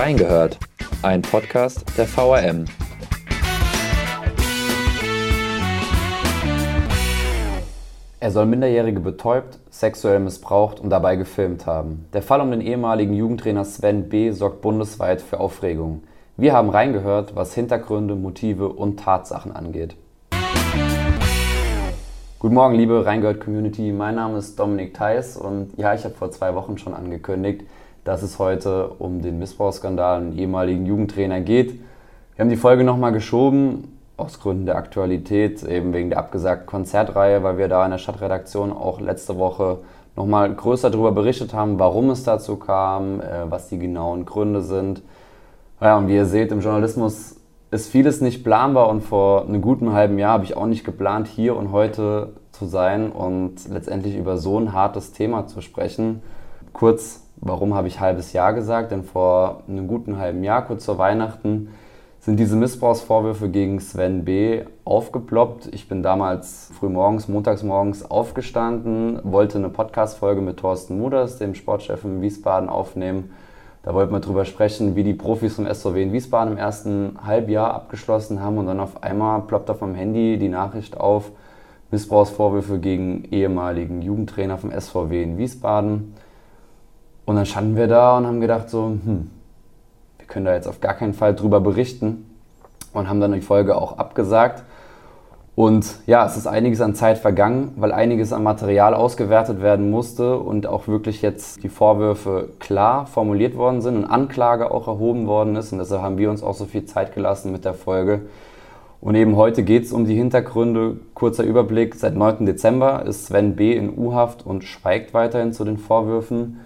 Reingehört, ein Podcast der VRM. Er soll Minderjährige betäubt, sexuell missbraucht und dabei gefilmt haben. Der Fall um den ehemaligen Jugendtrainer Sven B. sorgt bundesweit für Aufregung. Wir haben reingehört, was Hintergründe, Motive und Tatsachen angeht. Guten Morgen, liebe Reingehört-Community. Mein Name ist Dominik Theis und ja, ich habe vor zwei Wochen schon angekündigt, dass es heute um den Missbrauchsskandal und ehemaligen Jugendtrainer geht. Wir haben die Folge nochmal geschoben, aus Gründen der Aktualität, eben wegen der abgesagten Konzertreihe, weil wir da in der Stadtredaktion auch letzte Woche nochmal größer darüber berichtet haben, warum es dazu kam, äh, was die genauen Gründe sind. Ja, und wie ihr seht, im Journalismus ist vieles nicht planbar und vor einem guten halben Jahr habe ich auch nicht geplant, hier und heute zu sein und letztendlich über so ein hartes Thema zu sprechen. Kurz Warum habe ich halbes Jahr gesagt? Denn vor einem guten halben Jahr, kurz vor Weihnachten, sind diese Missbrauchsvorwürfe gegen Sven B. aufgeploppt. Ich bin damals frühmorgens, montags morgens aufgestanden, wollte eine Podcast-Folge mit Thorsten Muders, dem Sportchef in Wiesbaden, aufnehmen. Da wollten wir drüber sprechen, wie die Profis vom SVW in Wiesbaden im ersten Halbjahr abgeschlossen haben. Und dann auf einmal ploppt auf meinem Handy die Nachricht auf, Missbrauchsvorwürfe gegen ehemaligen Jugendtrainer vom SVW in Wiesbaden. Und dann standen wir da und haben gedacht, so, hm, wir können da jetzt auf gar keinen Fall drüber berichten und haben dann die Folge auch abgesagt. Und ja, es ist einiges an Zeit vergangen, weil einiges an Material ausgewertet werden musste und auch wirklich jetzt die Vorwürfe klar formuliert worden sind und Anklage auch erhoben worden ist. Und deshalb haben wir uns auch so viel Zeit gelassen mit der Folge. Und eben heute geht es um die Hintergründe. Kurzer Überblick. Seit 9. Dezember ist Sven B. in U-Haft und schweigt weiterhin zu den Vorwürfen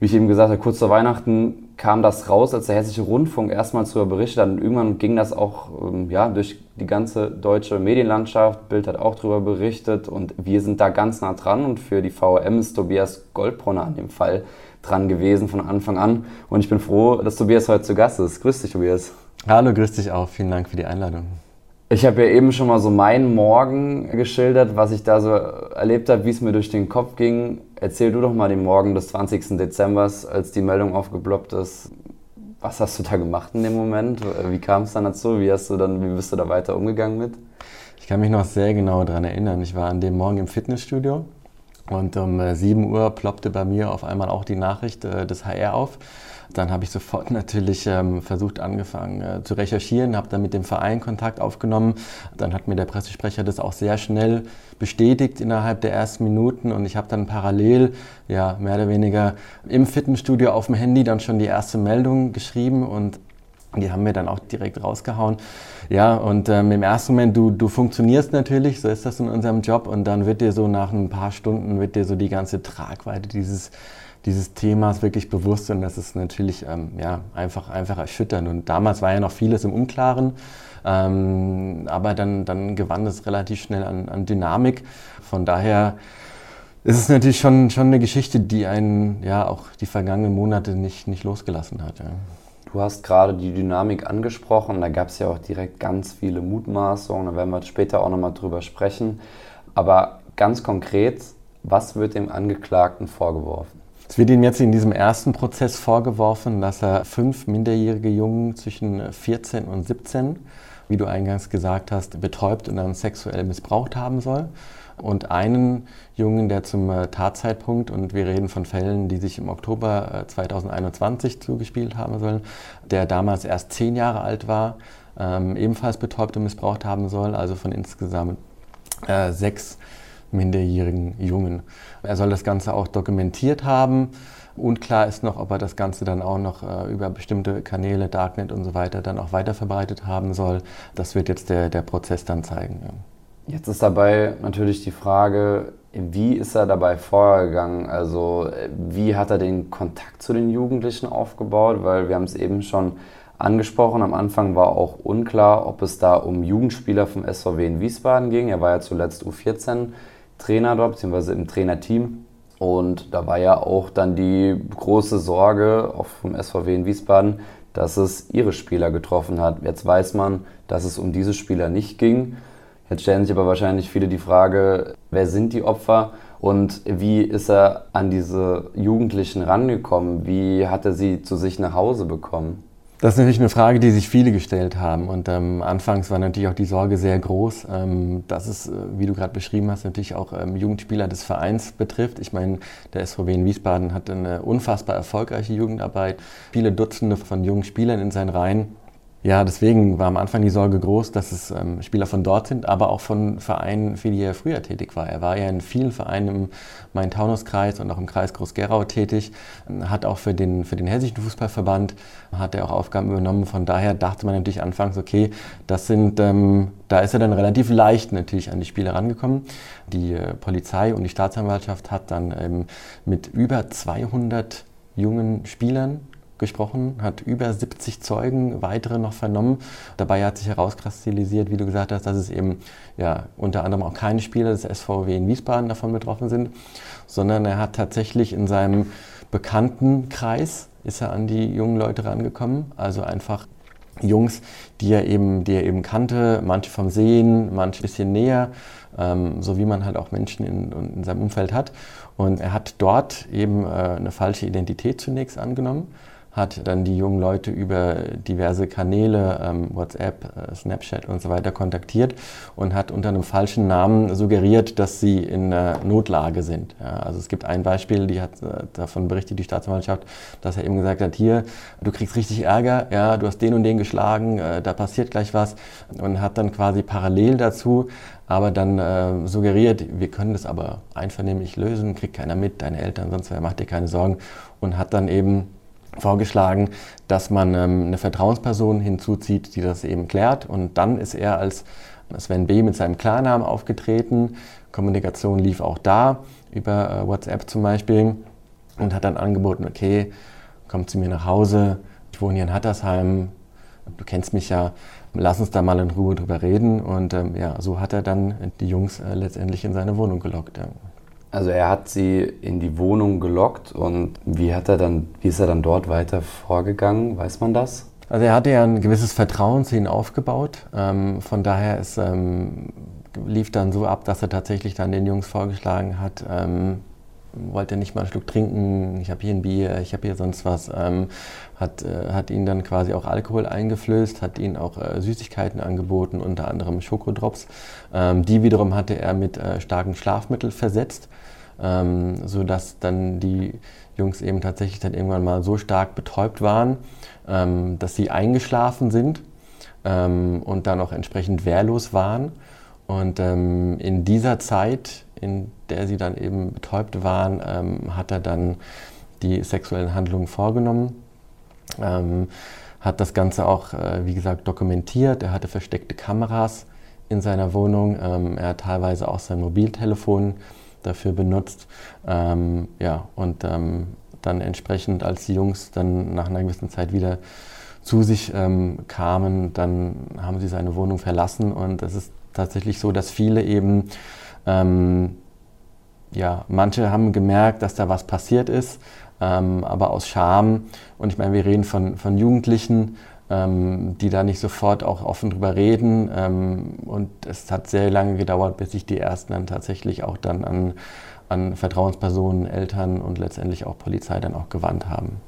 wie ich eben gesagt habe, kurz vor Weihnachten kam das raus, als der Hessische Rundfunk erstmals darüber berichtet hat. Und irgendwann ging das auch ähm, ja, durch die ganze deutsche Medienlandschaft. Bild hat auch darüber berichtet und wir sind da ganz nah dran. Und für die VRM ist Tobias Goldbrunner an dem Fall dran gewesen von Anfang an. Und ich bin froh, dass Tobias heute zu Gast ist. Grüß dich, Tobias. Hallo, grüß dich auch. Vielen Dank für die Einladung. Ich habe ja eben schon mal so meinen Morgen geschildert, was ich da so erlebt habe, wie es mir durch den Kopf ging. Erzähl du doch mal den Morgen des 20. Dezember, als die Meldung aufgeploppt ist. Was hast du da gemacht in dem Moment? Wie kam es dann dazu? Wie, hast du dann, wie bist du da weiter umgegangen mit? Ich kann mich noch sehr genau daran erinnern. Ich war an dem Morgen im Fitnessstudio und um 7 äh, Uhr ploppte bei mir auf einmal auch die Nachricht äh, des HR auf. Dann habe ich sofort natürlich ähm, versucht, angefangen äh, zu recherchieren, habe dann mit dem Verein Kontakt aufgenommen. Dann hat mir der Pressesprecher das auch sehr schnell bestätigt innerhalb der ersten Minuten. Und ich habe dann parallel, ja, mehr oder weniger im Fitnessstudio auf dem Handy dann schon die erste Meldung geschrieben. Und die haben mir dann auch direkt rausgehauen. Ja, und ähm, im ersten Moment, du, du funktionierst natürlich, so ist das in unserem Job. Und dann wird dir so nach ein paar Stunden, wird dir so die ganze Tragweite dieses dieses Themas wirklich bewusst und das ist natürlich ähm, ja, einfach, einfach erschütternd. Und damals war ja noch vieles im Unklaren, ähm, aber dann, dann gewann es relativ schnell an, an Dynamik. Von daher ist es natürlich schon, schon eine Geschichte, die einen ja auch die vergangenen Monate nicht, nicht losgelassen hat. Ja. Du hast gerade die Dynamik angesprochen, da gab es ja auch direkt ganz viele Mutmaßungen, da werden wir später auch nochmal drüber sprechen. Aber ganz konkret, was wird dem Angeklagten vorgeworfen? Es wird ihm jetzt in diesem ersten Prozess vorgeworfen, dass er fünf minderjährige Jungen zwischen 14 und 17, wie du eingangs gesagt hast, betäubt und dann sexuell missbraucht haben soll. Und einen Jungen, der zum äh, Tatzeitpunkt, und wir reden von Fällen, die sich im Oktober 2021 äh, zugespielt haben sollen, der damals erst zehn Jahre alt war, ähm, ebenfalls betäubt und missbraucht haben soll, also von insgesamt äh, sechs minderjährigen Jungen. Er soll das Ganze auch dokumentiert haben. Unklar ist noch, ob er das Ganze dann auch noch äh, über bestimmte Kanäle, Darknet und so weiter dann auch weiterverbreitet haben soll. Das wird jetzt der, der Prozess dann zeigen. Ja. Jetzt ist dabei natürlich die Frage, wie ist er dabei vorgegangen? Also wie hat er den Kontakt zu den Jugendlichen aufgebaut? Weil wir haben es eben schon angesprochen. Am Anfang war auch unklar, ob es da um Jugendspieler vom SVW in Wiesbaden ging. Er war ja zuletzt U14 Trainer dort, beziehungsweise im Trainerteam. Und da war ja auch dann die große Sorge, auch vom SVW in Wiesbaden, dass es ihre Spieler getroffen hat. Jetzt weiß man, dass es um diese Spieler nicht ging. Jetzt stellen sich aber wahrscheinlich viele die Frage, wer sind die Opfer Und wie ist er an diese Jugendlichen rangekommen? Wie hat er sie zu sich nach Hause bekommen? Das ist natürlich eine Frage, die sich viele gestellt haben. Und ähm, anfangs war natürlich auch die Sorge sehr groß, ähm, dass es, äh, wie du gerade beschrieben hast, natürlich auch ähm, Jugendspieler des Vereins betrifft. Ich meine, der SVW in Wiesbaden hat eine unfassbar erfolgreiche Jugendarbeit, viele Dutzende von jungen Spielern in seinen Reihen. Ja, deswegen war am Anfang die Sorge groß, dass es ähm, Spieler von dort sind, aber auch von Vereinen, für die er früher tätig war. Er war ja in vielen Vereinen im Main-Taunus-Kreis und auch im Kreis Groß-Gerau tätig, hat auch für den, für den Hessischen Fußballverband, hat er auch Aufgaben übernommen. Von daher dachte man natürlich anfangs, okay, das sind, ähm, da ist er dann relativ leicht natürlich an die Spieler rangekommen. Die äh, Polizei und die Staatsanwaltschaft hat dann ähm, mit über 200 jungen Spielern gesprochen, hat über 70 Zeugen, weitere noch vernommen. Dabei hat sich herauskristallisiert, wie du gesagt hast, dass es eben ja, unter anderem auch keine Spieler des SVW in Wiesbaden davon betroffen sind, sondern er hat tatsächlich in seinem Bekanntenkreis ist er an die jungen Leute rangekommen, also einfach Jungs, die er eben, die er eben kannte, manche vom Sehen, manche ein bisschen näher, ähm, so wie man halt auch Menschen in, in, seinem Umfeld hat. Und er hat dort eben äh, eine falsche Identität zunächst angenommen hat dann die jungen Leute über diverse Kanäle, ähm, WhatsApp, äh, Snapchat und so weiter kontaktiert und hat unter einem falschen Namen suggeriert, dass sie in äh, Notlage sind. Ja, also es gibt ein Beispiel, die hat äh, davon berichtet die Staatsanwaltschaft, dass er eben gesagt hat, hier, du kriegst richtig Ärger, ja, du hast den und den geschlagen, äh, da passiert gleich was und hat dann quasi parallel dazu aber dann äh, suggeriert, wir können das aber einvernehmlich lösen, kriegt keiner mit, deine Eltern, sonst wer macht dir keine Sorgen und hat dann eben vorgeschlagen, dass man ähm, eine Vertrauensperson hinzuzieht, die das eben klärt. Und dann ist er als Sven B. mit seinem Klarnamen aufgetreten. Kommunikation lief auch da, über äh, WhatsApp zum Beispiel. Und hat dann angeboten, okay, komm zu mir nach Hause. Ich wohne hier in Hattersheim. Du kennst mich ja. Lass uns da mal in Ruhe drüber reden. Und ähm, ja, so hat er dann die Jungs äh, letztendlich in seine Wohnung gelockt. Ja. Also er hat sie in die Wohnung gelockt und wie hat er dann, wie ist er dann dort weiter vorgegangen? Weiß man das? Also er hatte ja ein gewisses Vertrauen zu ihnen aufgebaut. Ähm, von daher ist, ähm, lief dann so ab, dass er tatsächlich dann den Jungs vorgeschlagen hat, ähm, wollte nicht mal einen Schluck trinken, ich habe hier ein Bier, ich habe hier sonst was, ähm, hat, äh, hat ihnen dann quasi auch Alkohol eingeflößt, hat ihnen auch äh, Süßigkeiten angeboten, unter anderem Schokodrops. Ähm, die wiederum hatte er mit äh, starken Schlafmitteln versetzt, ähm, sodass dann die Jungs eben tatsächlich dann irgendwann mal so stark betäubt waren, ähm, dass sie eingeschlafen sind ähm, und dann auch entsprechend wehrlos waren. Und ähm, in dieser Zeit, in der sie dann eben betäubt waren, ähm, hat er dann die sexuellen Handlungen vorgenommen. Ähm, hat das Ganze auch, äh, wie gesagt, dokumentiert. Er hatte versteckte Kameras in seiner Wohnung. Ähm, er hat teilweise auch sein Mobiltelefon dafür benutzt. Ähm, ja, und ähm, dann entsprechend, als die Jungs dann nach einer gewissen Zeit wieder zu sich ähm, kamen, dann haben sie seine Wohnung verlassen. Und es ist tatsächlich so, dass viele eben ähm, ja, manche haben gemerkt, dass da was passiert ist, ähm, aber aus Scham, und ich meine, wir reden von, von Jugendlichen, ähm, die da nicht sofort auch offen drüber reden. Ähm, und es hat sehr lange gedauert, bis sich die ersten dann tatsächlich auch dann an, an Vertrauenspersonen, Eltern und letztendlich auch Polizei dann auch gewandt haben.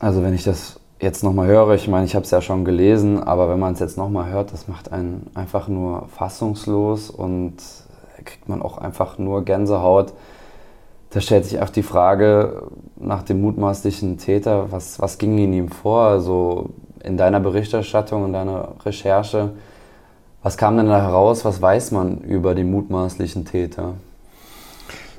Also wenn ich das jetzt nochmal höre, ich meine, ich habe es ja schon gelesen, aber wenn man es jetzt nochmal hört, das macht einen einfach nur fassungslos und kriegt man auch einfach nur Gänsehaut. Da stellt sich auch die Frage nach dem mutmaßlichen Täter, was, was ging in ihm vor? Also in deiner Berichterstattung, in deiner Recherche, was kam denn da heraus? Was weiß man über den mutmaßlichen Täter?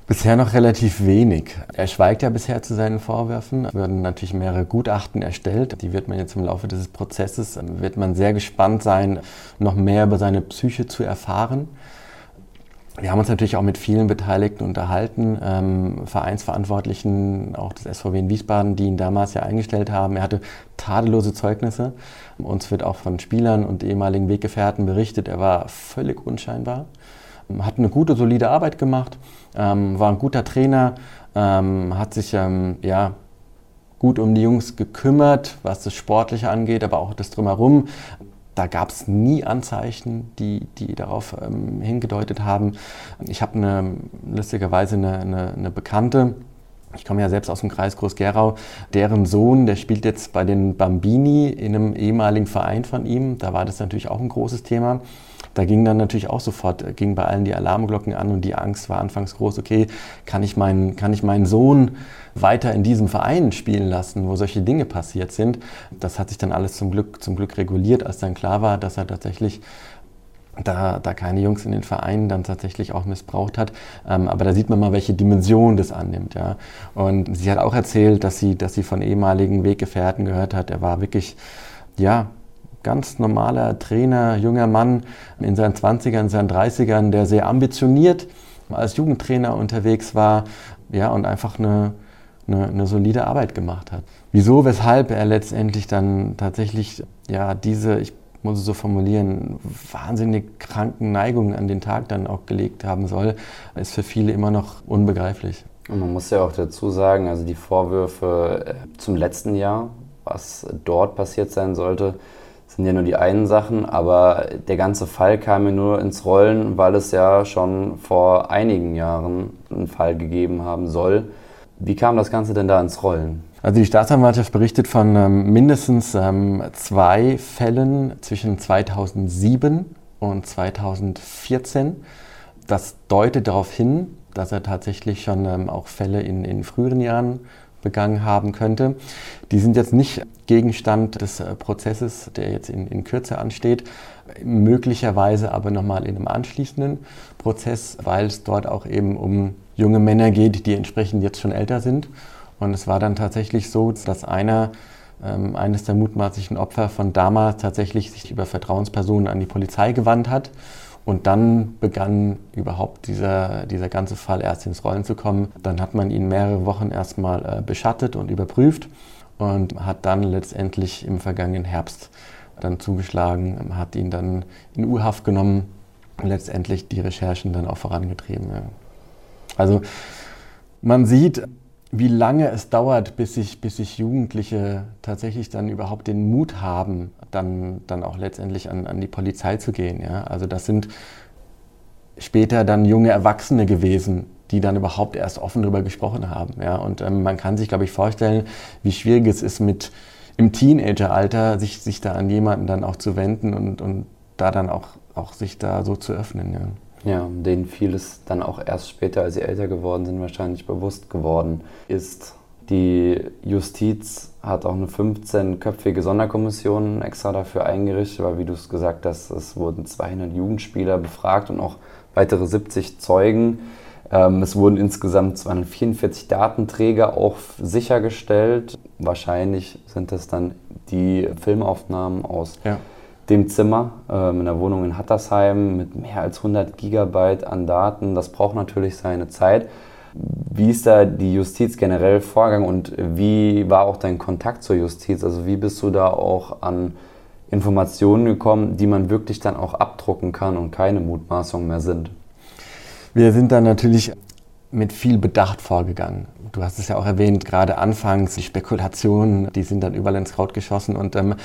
Bisher noch relativ wenig. Er schweigt ja bisher zu seinen Vorwürfen. Es werden natürlich mehrere Gutachten erstellt. Die wird man jetzt im Laufe dieses Prozesses, wird man sehr gespannt sein, noch mehr über seine Psyche zu erfahren. Wir haben uns natürlich auch mit vielen Beteiligten unterhalten, ähm, Vereinsverantwortlichen, auch des SVW in Wiesbaden, die ihn damals ja eingestellt haben. Er hatte tadellose Zeugnisse. Uns wird auch von Spielern und ehemaligen Weggefährten berichtet, er war völlig unscheinbar, hat eine gute, solide Arbeit gemacht, ähm, war ein guter Trainer, ähm, hat sich ähm, ja, gut um die Jungs gekümmert, was das Sportliche angeht, aber auch das Drumherum da gab es nie Anzeichen, die, die darauf ähm, hingedeutet haben. Ich habe eine, lustigerweise eine, eine, eine Bekannte, ich komme ja selbst aus dem Kreis Groß-Gerau. Deren Sohn, der spielt jetzt bei den Bambini in einem ehemaligen Verein von ihm. Da war das natürlich auch ein großes Thema. Da ging dann natürlich auch sofort, äh, ging bei allen die Alarmglocken an und die Angst war anfangs groß, okay, kann ich meinen, kann ich meinen Sohn weiter in diesem Verein spielen lassen, wo solche Dinge passiert sind? Das hat sich dann alles zum Glück, zum Glück reguliert, als dann klar war, dass er tatsächlich da, da keine Jungs in den Vereinen dann tatsächlich auch missbraucht hat. Ähm, aber da sieht man mal, welche Dimension das annimmt. Ja. Und sie hat auch erzählt, dass sie, dass sie von ehemaligen Weggefährten gehört hat. Er war wirklich, ja, ganz normaler Trainer, junger Mann in seinen 20ern, in seinen 30ern, der sehr ambitioniert als Jugendtrainer unterwegs war ja, und einfach eine, eine, eine solide Arbeit gemacht hat. Wieso, weshalb er letztendlich dann tatsächlich ja, diese, ich muss es so formulieren, wahnsinnig kranken Neigungen an den Tag dann auch gelegt haben soll, ist für viele immer noch unbegreiflich. Und man muss ja auch dazu sagen, also die Vorwürfe zum letzten Jahr, was dort passiert sein sollte, sind ja nur die einen Sachen, aber der ganze Fall kam mir nur ins Rollen, weil es ja schon vor einigen Jahren einen Fall gegeben haben soll. Wie kam das Ganze denn da ins Rollen? Also die Staatsanwaltschaft berichtet von ähm, mindestens ähm, zwei Fällen zwischen 2007 und 2014. Das deutet darauf hin, dass er tatsächlich schon ähm, auch Fälle in, in früheren Jahren begangen haben könnte. Die sind jetzt nicht Gegenstand des äh, Prozesses, der jetzt in, in Kürze ansteht, möglicherweise aber nochmal in einem anschließenden Prozess, weil es dort auch eben um junge Männer geht, die entsprechend jetzt schon älter sind und es war dann tatsächlich so, dass einer, ähm, eines der mutmaßlichen Opfer von damals tatsächlich sich über Vertrauenspersonen an die Polizei gewandt hat. Und dann begann überhaupt dieser, dieser ganze Fall erst ins Rollen zu kommen. Dann hat man ihn mehrere Wochen erstmal äh, beschattet und überprüft und hat dann letztendlich im vergangenen Herbst dann zugeschlagen, hat ihn dann in U-Haft genommen und letztendlich die Recherchen dann auch vorangetrieben. Ja. Also man sieht, wie lange es dauert, bis sich, bis sich Jugendliche tatsächlich dann überhaupt den Mut haben, dann, dann auch letztendlich an, an die Polizei zu gehen. Ja? Also das sind später dann junge Erwachsene gewesen, die dann überhaupt erst offen darüber gesprochen haben. Ja? Und ähm, man kann sich, glaube ich, vorstellen, wie schwierig es ist, mit im Teenageralter sich, sich da an jemanden dann auch zu wenden und, und da dann auch, auch sich da so zu öffnen. Ja. Ja, denen vieles dann auch erst später, als sie älter geworden sind, wahrscheinlich bewusst geworden ist. Die Justiz hat auch eine 15-köpfige Sonderkommission extra dafür eingerichtet, weil, wie du es gesagt hast, es wurden 200 Jugendspieler befragt und auch weitere 70 Zeugen. Ähm, es wurden insgesamt 244 Datenträger auch sichergestellt. Wahrscheinlich sind das dann die Filmaufnahmen aus ja dem Zimmer ähm, in der Wohnung in Hattersheim mit mehr als 100 Gigabyte an Daten. Das braucht natürlich seine Zeit. Wie ist da die Justiz generell vorgegangen und wie war auch dein Kontakt zur Justiz? Also wie bist du da auch an Informationen gekommen, die man wirklich dann auch abdrucken kann und keine Mutmaßungen mehr sind? Wir sind dann natürlich mit viel Bedacht vorgegangen. Du hast es ja auch erwähnt, gerade anfangs die Spekulationen, die sind dann überall ins Kraut geschossen und ähm,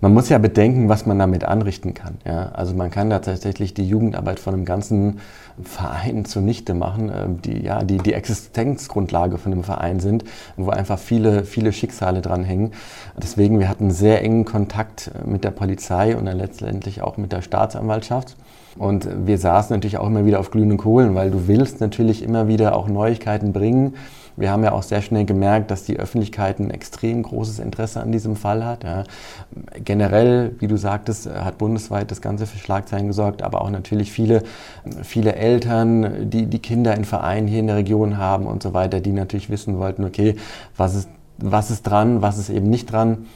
man muss ja bedenken, was man damit anrichten kann. Ja? Also man kann da tatsächlich die Jugendarbeit von einem ganzen Verein zunichte machen, ähm, die ja die, die Existenzgrundlage von einem Verein sind, wo einfach viele, viele Schicksale dranhängen. Deswegen, wir hatten sehr engen Kontakt mit der Polizei und dann letztendlich auch mit der Staatsanwaltschaft. Und wir saßen natürlich auch immer wieder auf glühenden Kohlen, weil du willst natürlich immer wieder auch Neuigkeiten bringen. Wir haben ja auch sehr schnell gemerkt, dass die Öffentlichkeit ein extrem großes Interesse an diesem Fall hat. Ja. Generell, wie du sagtest, hat bundesweit das Ganze für Schlagzeilen gesorgt, aber auch natürlich viele, viele Eltern, die die Kinder in Vereinen hier in der Region haben und so weiter, die natürlich wissen wollten, okay, was ist, was ist dran, was ist eben nicht dran.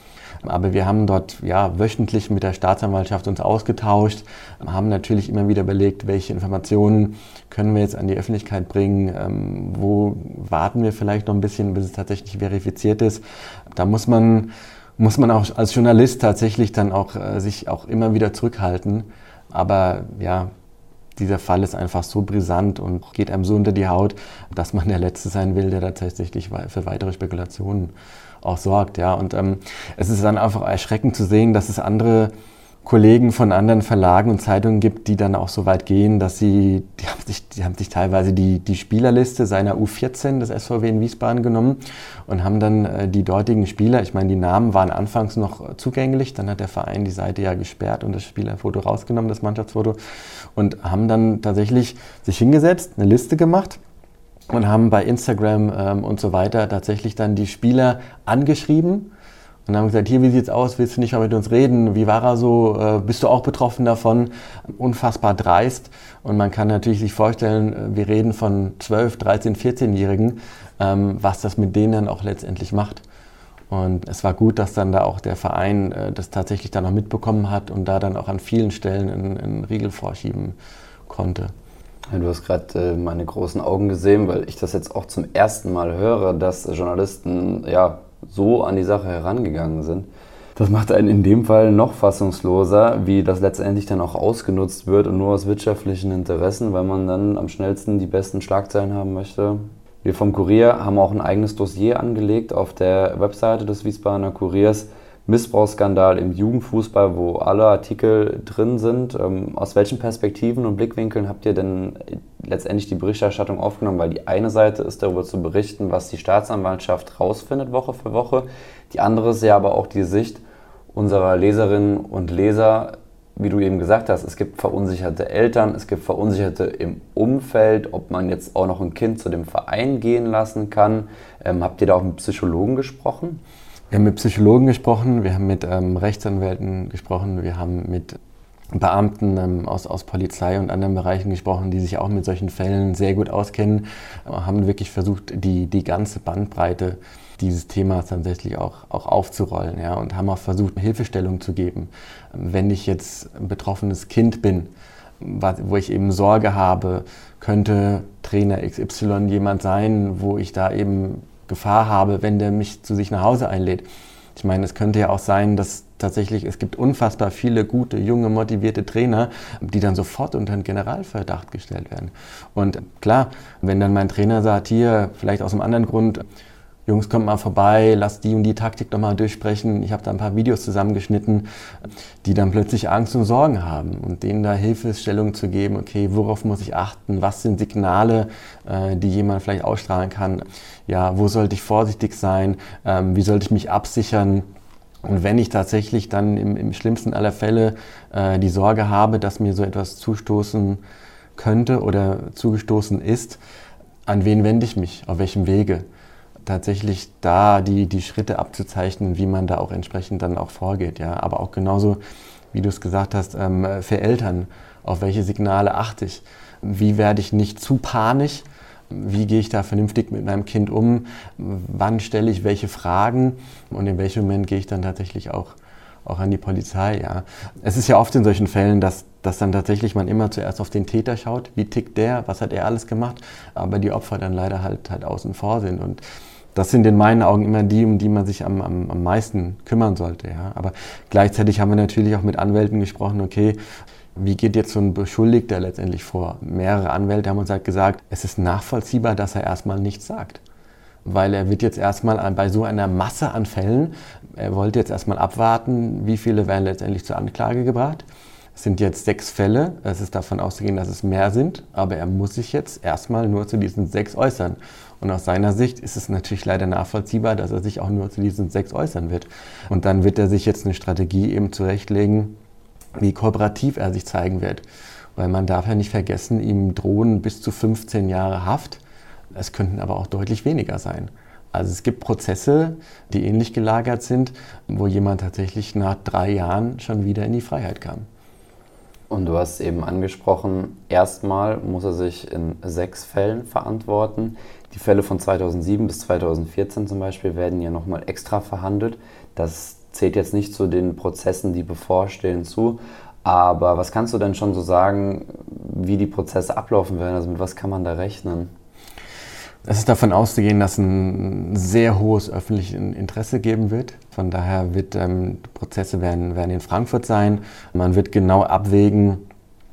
Aber wir haben dort ja, wöchentlich mit der Staatsanwaltschaft uns ausgetauscht, haben natürlich immer wieder überlegt, welche Informationen können wir jetzt an die Öffentlichkeit bringen, ähm, wo warten wir vielleicht noch ein bisschen, bis es tatsächlich verifiziert ist. Da muss man, muss man auch als Journalist tatsächlich dann auch äh, sich auch immer wieder zurückhalten. Aber ja, dieser Fall ist einfach so brisant und geht einem so unter die Haut, dass man der Letzte sein will, der tatsächlich für weitere Spekulationen auch sorgt. Ja. Und ähm, es ist dann einfach erschreckend zu sehen, dass es andere Kollegen von anderen Verlagen und Zeitungen gibt, die dann auch so weit gehen, dass sie, die haben sich, die haben sich teilweise die, die Spielerliste seiner U14 des SVW in Wiesbaden genommen und haben dann äh, die dortigen Spieler, ich meine, die Namen waren anfangs noch zugänglich, dann hat der Verein die Seite ja gesperrt und das Spielerfoto rausgenommen, das Mannschaftsfoto, und haben dann tatsächlich sich hingesetzt, eine Liste gemacht und haben bei Instagram ähm, und so weiter tatsächlich dann die Spieler angeschrieben und haben gesagt, hier, wie sieht's aus? Willst du nicht mal mit uns reden? Wie war er so? Äh, bist du auch betroffen davon? Unfassbar dreist. Und man kann natürlich sich vorstellen, äh, wir reden von 12, 13, 14-Jährigen, ähm, was das mit denen auch letztendlich macht. Und es war gut, dass dann da auch der Verein äh, das tatsächlich dann noch mitbekommen hat und da dann auch an vielen Stellen einen, Riegel vorschieben konnte. Du hast gerade meine großen Augen gesehen, weil ich das jetzt auch zum ersten Mal höre, dass Journalisten ja so an die Sache herangegangen sind. Das macht einen in dem Fall noch fassungsloser, wie das letztendlich dann auch ausgenutzt wird und nur aus wirtschaftlichen Interessen, weil man dann am schnellsten die besten Schlagzeilen haben möchte. Wir vom Kurier haben auch ein eigenes Dossier angelegt auf der Webseite des Wiesbadener Kuriers Missbrauchsskandal im Jugendfußball, wo alle Artikel drin sind. Ähm, aus welchen Perspektiven und Blickwinkeln habt ihr denn letztendlich die Berichterstattung aufgenommen? Weil die eine Seite ist darüber zu berichten, was die Staatsanwaltschaft rausfindet Woche für Woche. Die andere ist ja aber auch die Sicht unserer Leserinnen und Leser, wie du eben gesagt hast, es gibt verunsicherte Eltern, es gibt Verunsicherte im Umfeld, ob man jetzt auch noch ein Kind zu dem Verein gehen lassen kann. Ähm, habt ihr da auch mit Psychologen gesprochen? Wir haben mit Psychologen gesprochen, wir haben mit ähm, Rechtsanwälten gesprochen, wir haben mit Beamten ähm, aus, aus Polizei und anderen Bereichen gesprochen, die sich auch mit solchen Fällen sehr gut auskennen, haben wirklich versucht, die, die ganze Bandbreite dieses Themas tatsächlich auch, auch aufzurollen ja, und haben auch versucht, Hilfestellung zu geben. Wenn ich jetzt ein betroffenes Kind bin, wo ich eben Sorge habe, könnte Trainer XY jemand sein, wo ich da eben Gefahr habe, wenn der mich zu sich nach Hause einlädt. Ich meine, es könnte ja auch sein, dass tatsächlich, es gibt unfassbar viele gute, junge, motivierte Trainer, die dann sofort unter einen Generalverdacht gestellt werden. Und klar, wenn dann mein Trainer sagt, hier, vielleicht aus einem anderen Grund, Jungs, kommt mal vorbei, lasst die und die Taktik nochmal durchsprechen. Ich habe da ein paar Videos zusammengeschnitten, die dann plötzlich Angst und Sorgen haben und denen da Hilfestellung zu geben, okay, worauf muss ich achten, was sind Signale, äh, die jemand vielleicht ausstrahlen kann, ja, wo sollte ich vorsichtig sein, ähm, wie sollte ich mich absichern. Und wenn ich tatsächlich dann im, im schlimmsten aller Fälle äh, die Sorge habe, dass mir so etwas zustoßen könnte oder zugestoßen ist, an wen wende ich mich, auf welchem Wege? Tatsächlich da die, die Schritte abzuzeichnen, wie man da auch entsprechend dann auch vorgeht. Ja. Aber auch genauso, wie du es gesagt hast, ähm, für Eltern, auf welche Signale achte ich? Wie werde ich nicht zu panisch? Wie gehe ich da vernünftig mit meinem Kind um? Wann stelle ich welche Fragen? Und in welchem Moment gehe ich dann tatsächlich auch, auch an die Polizei? Ja. Es ist ja oft in solchen Fällen, dass, dass dann tatsächlich man immer zuerst auf den Täter schaut. Wie tickt der? Was hat er alles gemacht? Aber die Opfer dann leider halt, halt außen vor sind. Und das sind in meinen Augen immer die, um die man sich am, am, am meisten kümmern sollte. Ja. Aber gleichzeitig haben wir natürlich auch mit Anwälten gesprochen, okay, wie geht jetzt so ein Beschuldigter letztendlich vor? Mehrere Anwälte haben uns halt gesagt, es ist nachvollziehbar, dass er erstmal nichts sagt. Weil er wird jetzt erstmal bei so einer Masse an Fällen, er wollte jetzt erstmal abwarten, wie viele werden letztendlich zur Anklage gebracht. Es sind jetzt sechs Fälle, es ist davon auszugehen, dass es mehr sind, aber er muss sich jetzt erstmal nur zu diesen sechs äußern. Und aus seiner Sicht ist es natürlich leider nachvollziehbar, dass er sich auch nur zu diesen sechs äußern wird. Und dann wird er sich jetzt eine Strategie eben zurechtlegen, wie kooperativ er sich zeigen wird. Weil man darf ja nicht vergessen, ihm drohen bis zu 15 Jahre Haft. Es könnten aber auch deutlich weniger sein. Also es gibt Prozesse, die ähnlich gelagert sind, wo jemand tatsächlich nach drei Jahren schon wieder in die Freiheit kam. Und du hast eben angesprochen, erstmal muss er sich in sechs Fällen verantworten. Die Fälle von 2007 bis 2014 zum Beispiel werden ja nochmal extra verhandelt. Das zählt jetzt nicht zu den Prozessen, die bevorstehen, zu. Aber was kannst du denn schon so sagen, wie die Prozesse ablaufen werden? Also mit was kann man da rechnen? Es ist davon auszugehen, dass ein sehr hohes öffentliches Interesse geben wird. Von daher wird ähm, Prozesse werden, werden in Frankfurt sein. Man wird genau abwägen,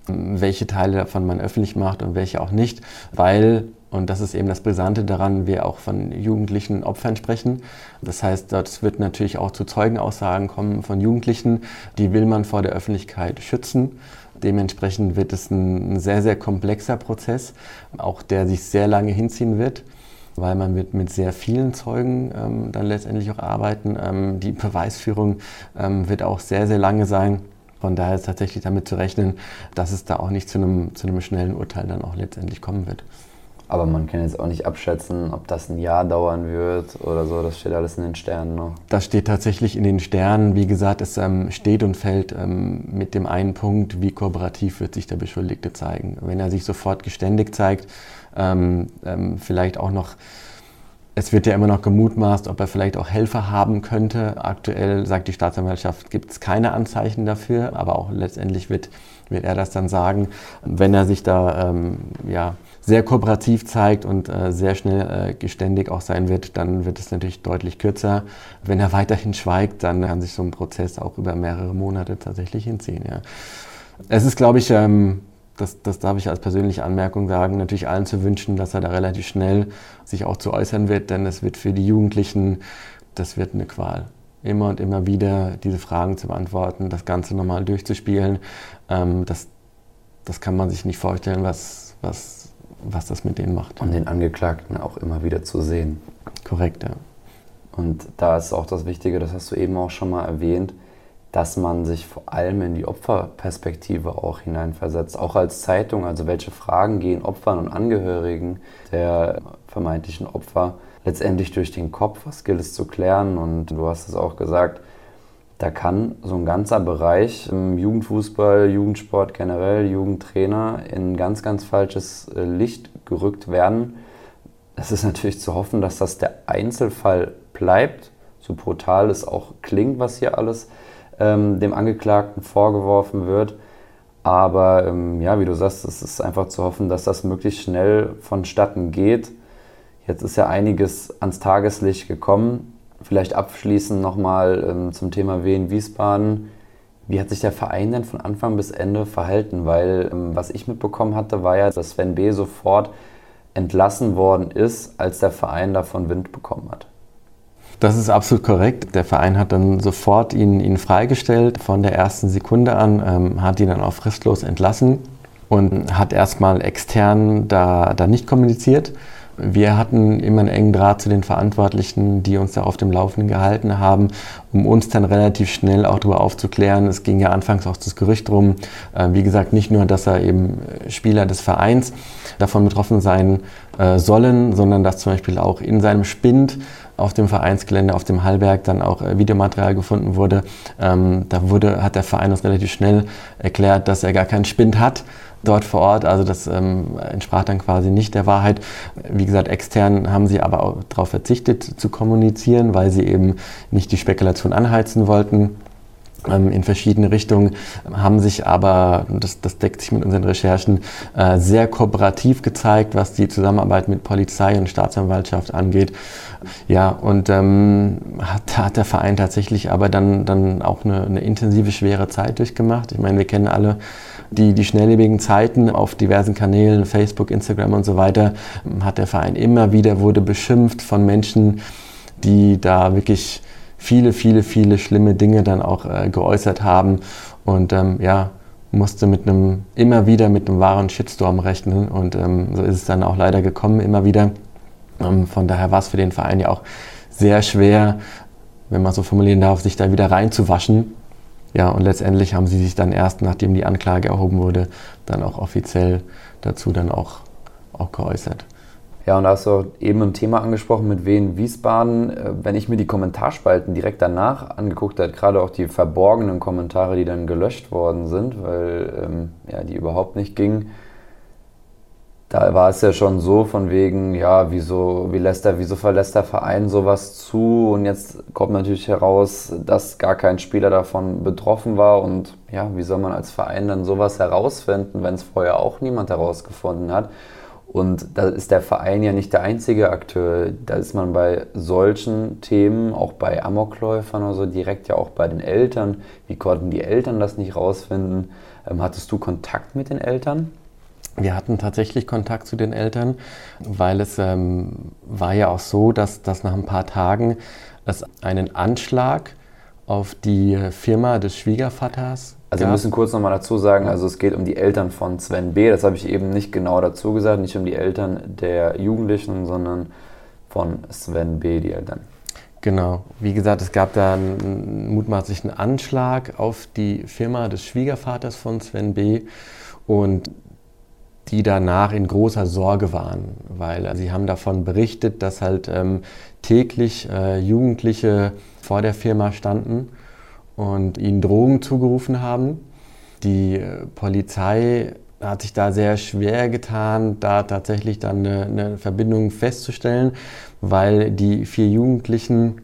welche Teile davon man öffentlich macht und welche auch nicht, weil Und das ist eben das Brisante daran, wir auch von jugendlichen Opfern sprechen. Das heißt, dort wird natürlich auch zu Zeugenaussagen kommen von Jugendlichen, die will man vor der Öffentlichkeit schützen. Dementsprechend wird es ein sehr, sehr komplexer Prozess, auch der sich sehr lange hinziehen wird, weil man wird mit sehr vielen Zeugen ähm, dann letztendlich auch arbeiten. Ähm, die Beweisführung ähm, wird auch sehr, sehr lange sein. Von daher ist tatsächlich damit zu rechnen, dass es da auch nicht zu einem, zu einem schnellen Urteil dann auch letztendlich kommen wird. Aber man kann jetzt auch nicht abschätzen, ob das ein Jahr dauern wird oder so. Das steht alles in den Sternen noch. Das steht tatsächlich in den Sternen. Wie gesagt, es ähm, steht und fällt ähm, mit dem einen Punkt, wie kooperativ wird sich der Beschuldigte zeigen. Wenn er sich sofort geständig zeigt, ähm, ähm vielleicht auch noch es wird ja immer noch gemutmaßt, ob er vielleicht auch Helfer haben könnte. Aktuell sagt die Staatsanwaltschaft, gibt es keine Anzeichen dafür, aber auch letztendlich wird, wird er das dann sagen, wenn er sich da ähm, ja, sehr kooperativ zeigt und äh, sehr schnell äh, geständig auch sein wird, dann wird es natürlich deutlich kürzer. Wenn er weiterhin schweigt, dann kann sich so ein Prozess auch über mehrere Monate tatsächlich hinziehen. Ja. Es ist, glaube ich, ähm, das, das darf ich als persönliche Anmerkung sagen, natürlich allen zu wünschen, dass er da relativ schnell sich auch zu äußern wird, denn es wird für die Jugendlichen, das wird eine Qual. Immer und immer wieder diese Fragen zu beantworten, das Ganze nochmal durchzuspielen, ähm, das, das kann man sich nicht vorstellen, was, was was das mit denen macht. Und den Angeklagten auch immer wieder zu sehen. Korrekt, ja. Und da ist auch das Wichtige, das hast du eben auch schon mal erwähnt, dass man sich vor allem in die Opferperspektive auch hineinversetzt, auch als Zeitung. Also welche Fragen gehen Opfern und Angehörigen der vermeintlichen Opfer letztendlich durch den Kopf? Was gilt es zu klären? Und du hast es auch gesagt, da kann so ein ganzer Bereich Jugendfußball, Jugendsport generell, Jugendtrainer in ganz, ganz falsches äh, Licht gerückt werden. Es ist natürlich zu hoffen, dass das der Einzelfall bleibt, so brutal es auch klingt, was hier alles ähm, dem Angeklagten vorgeworfen wird. Aber ähm, ja, wie du sagst, es ist einfach zu hoffen, dass das möglichst schnell vonstatten geht. Jetzt ist ja einiges ans Tageslicht gekommen. Vielleicht abschließend nochmal ähm, zum Thema Wien Wiesbaden. Wie hat sich der Verein denn von Anfang bis Ende verhalten? Weil ähm, was ich mitbekommen hatte, war ja, dass Sven B. sofort entlassen worden ist, als der Verein davon Wind bekommen hat. Das ist absolut korrekt. Der Verein hat dann sofort ihn, ihn freigestellt von der ersten Sekunde an, ähm, hat ihn dann auch fristlos entlassen und hat erstmal extern da, da nicht kommuniziert. Wir hatten immer einen engen Draht zu den Verantwortlichen, die uns da auf dem Laufenden gehalten haben, um uns dann relativ schnell auch darüber aufzuklären. Es ging ja anfangs auch das Gerücht drum, äh, wie gesagt, nicht nur, dass er eben Spieler des Vereins davon betroffen sein äh, sollen, sondern dass zum Beispiel auch in seinem Spind auf dem Vereinsgelände, auf dem Hallberg dann auch äh, Videomaterial gefunden wurde. Ähm, da wurde, hat der Verein uns relativ schnell erklärt, dass er gar keinen Spind hat dort vor Ort. Also das ähm, entsprach dann quasi nicht der Wahrheit. Wie gesagt, extern haben sie aber auch darauf verzichtet zu kommunizieren, weil sie eben nicht die Spekulation anheizen wollten in verschiedene Richtungen, haben sich aber, das, das deckt sich mit unseren Recherchen, äh, sehr kooperativ gezeigt, was die Zusammenarbeit mit Polizei und Staatsanwaltschaft angeht. Ja, und ähm, hat, hat der Verein tatsächlich aber dann, dann auch eine, eine intensive, schwere Zeit durchgemacht. Ich meine, wir kennen alle die, die schnelllebigen Zeiten auf diversen Kanälen, Facebook, Instagram und so weiter, hat der Verein immer wieder, wurde beschimpft von Menschen, die da wirklich viele, viele, viele schlimme Dinge dann auch äh, geäußert haben. Und ähm, ja, musste mit einem, immer wieder mit einem wahren Shitstorm rechnen. Und ähm, so ist es dann auch leider gekommen, immer wieder. Ähm, von daher war es für den Verein ja auch sehr schwer, wenn man so formulieren darf, sich da wieder reinzuwaschen. Ja, und letztendlich haben sie sich dann erst, nachdem die Anklage erhoben wurde, dann auch offiziell dazu dann auch, auch geäußert. Ja, und da hast du eben ein Thema angesprochen mit Wien Wiesbaden. Äh, wenn ich mir die Kommentarspalten direkt danach angeguckt habe, gerade auch die verborgenen Kommentare, die dann gelöscht worden sind, weil ähm, ja, die überhaupt nicht gingen, da war es ja schon so von wegen, ja, wieso, wie lässt der, wieso verlässt der Verein sowas zu? Und jetzt kommt natürlich heraus, dass gar kein Spieler davon betroffen war. Und ja, wie soll man als Verein dann sowas herausfinden, wenn es vorher auch niemand herausgefunden hat? Und da ist der Verein ja nicht der einzige Akteur. Da ist man bei solchen Themen, auch bei Amokläufern oder so, direkt ja auch bei den Eltern. Wie konnten die Eltern das nicht rausfinden? Ähm, hattest du Kontakt mit den Eltern? Wir hatten tatsächlich Kontakt zu den Eltern, weil es ähm, war ja auch so, dass, dass nach ein paar Tagen es einen Anschlag auf die Firma des Schwiegervaters also wir müssen kurz nochmal dazu sagen, also es geht um die Eltern von Sven B. Das habe ich eben nicht genau dazu gesagt, nicht um die Eltern der Jugendlichen, sondern von Sven B. die Eltern. Genau. Wie gesagt, es gab da einen mutmaßlichen Anschlag auf die Firma des Schwiegervaters von Sven B. und die danach in großer Sorge waren, weil sie haben davon berichtet, dass halt ähm, täglich äh, Jugendliche vor der Firma standen und ihnen Drogen zugerufen haben. Die äh, Polizei hat sich da sehr schwer getan, da tatsächlich dann eine, eine Verbindung festzustellen, weil die vier Jugendlichen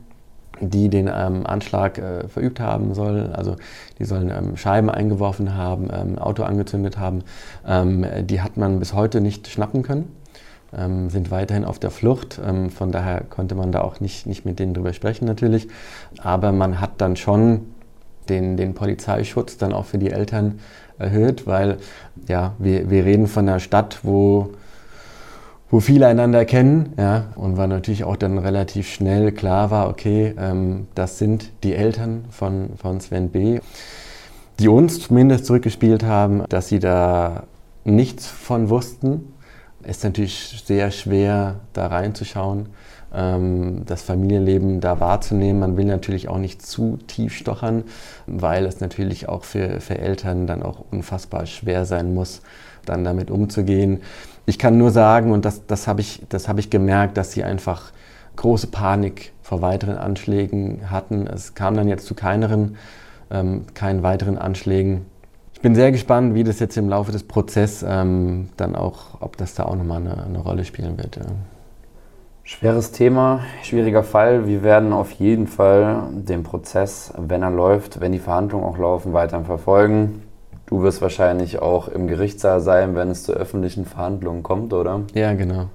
die den ähm, Anschlag äh, verübt haben sollen. Also die sollen ähm, Scheiben eingeworfen haben, ähm, Auto angezündet haben. Ähm, die hat man bis heute nicht schnappen können, ähm, sind weiterhin auf der Flucht. Ähm, von daher konnte man da auch nicht, nicht mit denen drüber sprechen natürlich. Aber man hat dann schon den, den Polizeischutz dann auch für die Eltern erhöht, weil ja, wir, wir reden von einer Stadt, wo, wo viele einander kennen ja, und war natürlich auch dann relativ schnell klar war, okay, ähm, das sind die Eltern von, von Sven B., die uns zumindest zurückgespielt haben, dass sie da nichts von wussten. Ist natürlich sehr schwer, da reinzuschauen das Familienleben da wahrzunehmen. Man will natürlich auch nicht zu tief stochern, weil es natürlich auch für, für Eltern dann auch unfassbar schwer sein muss, dann damit umzugehen. Ich kann nur sagen, und das, das habe ich, hab ich gemerkt, dass sie einfach große Panik vor weiteren Anschlägen hatten. Es kam dann jetzt zu kleineren, ähm, keinen weiteren Anschlägen. Ich bin sehr gespannt, wie das jetzt im Laufe des Prozesses ähm, dann auch, ob das da auch nochmal eine, eine Rolle spielen wird. Ja. Schweres Thema, schwieriger Fall. Wir werden auf jeden Fall den Prozess, wenn er läuft, wenn die Verhandlungen auch laufen, weiter verfolgen. Du wirst wahrscheinlich auch im Gerichtssaal sein, wenn es zu öffentlichen Verhandlungen kommt, oder? Ja, genau.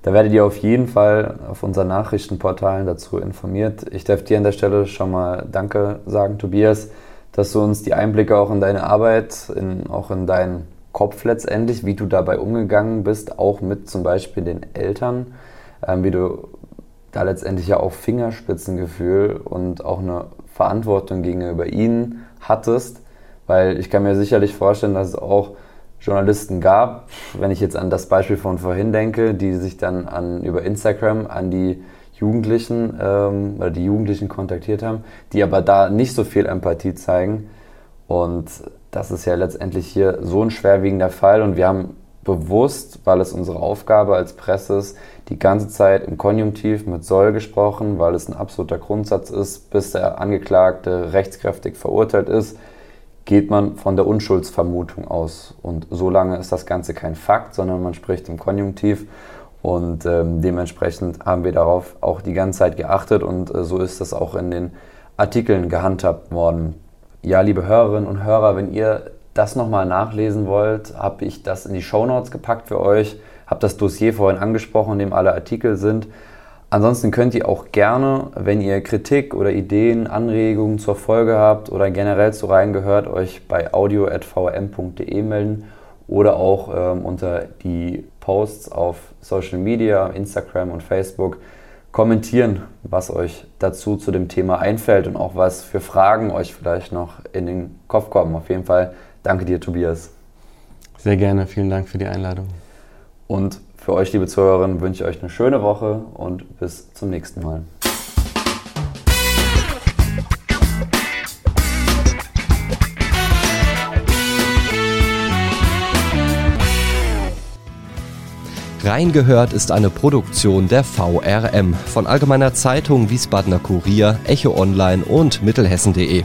Da werdet ihr auf jeden Fall auf unseren Nachrichtenportalen dazu informiert. Ich darf dir an der Stelle schon mal Danke sagen, Tobias, dass du uns die Einblicke auch in deine Arbeit, in, auch in deinen Kopf letztendlich, wie du dabei umgegangen bist, auch mit zum Beispiel den Eltern ähm, wie du da letztendlich ja auch Fingerspitzengefühl und auch eine Verantwortung gegenüber ihnen hattest, weil ich kann mir sicherlich vorstellen, dass es auch Journalisten gab, wenn ich jetzt an das Beispiel von vorhin denke, die sich dann an, über Instagram an die Jugendlichen ähm, oder die Jugendlichen kontaktiert haben, die aber da nicht so viel Empathie zeigen. Und das ist ja letztendlich hier so ein schwerwiegender Fall und wir haben bewusst, weil es unsere Aufgabe als Presse ist, die ganze Zeit im Konjunktiv mit soll gesprochen, weil es ein absoluter Grundsatz ist, bis der Angeklagte rechtskräftig verurteilt ist, geht man von der Unschuldsvermutung aus. Und solange ist das Ganze kein Fakt, sondern man spricht im Konjunktiv. Und ähm, dementsprechend haben wir darauf auch die ganze Zeit geachtet und äh, so ist das auch in den Artikeln gehandhabt worden. Ja, liebe Hörerinnen und Hörer, wenn ihr das nochmal nachlesen wollt, habe ich das in die Show Notes gepackt für euch habe das Dossier vorhin angesprochen, in dem alle Artikel sind. Ansonsten könnt ihr auch gerne, wenn ihr Kritik oder Ideen, Anregungen zur Folge habt oder generell zu reingehört, euch bei audio.vm.de melden oder auch ähm, unter die Posts auf Social Media, Instagram und Facebook kommentieren, was euch dazu zu dem Thema einfällt und auch was für Fragen euch vielleicht noch in den Kopf kommen. Auf jeden Fall danke dir, Tobias. Sehr gerne, vielen Dank für die Einladung. Und für euch, liebe Zuhörerinnen, wünsche ich euch eine schöne Woche und bis zum nächsten Mal. Reingehört ist eine Produktion der VRM von Allgemeiner Zeitung, Wiesbadener Kurier, Echo Online und Mittelhessen.de.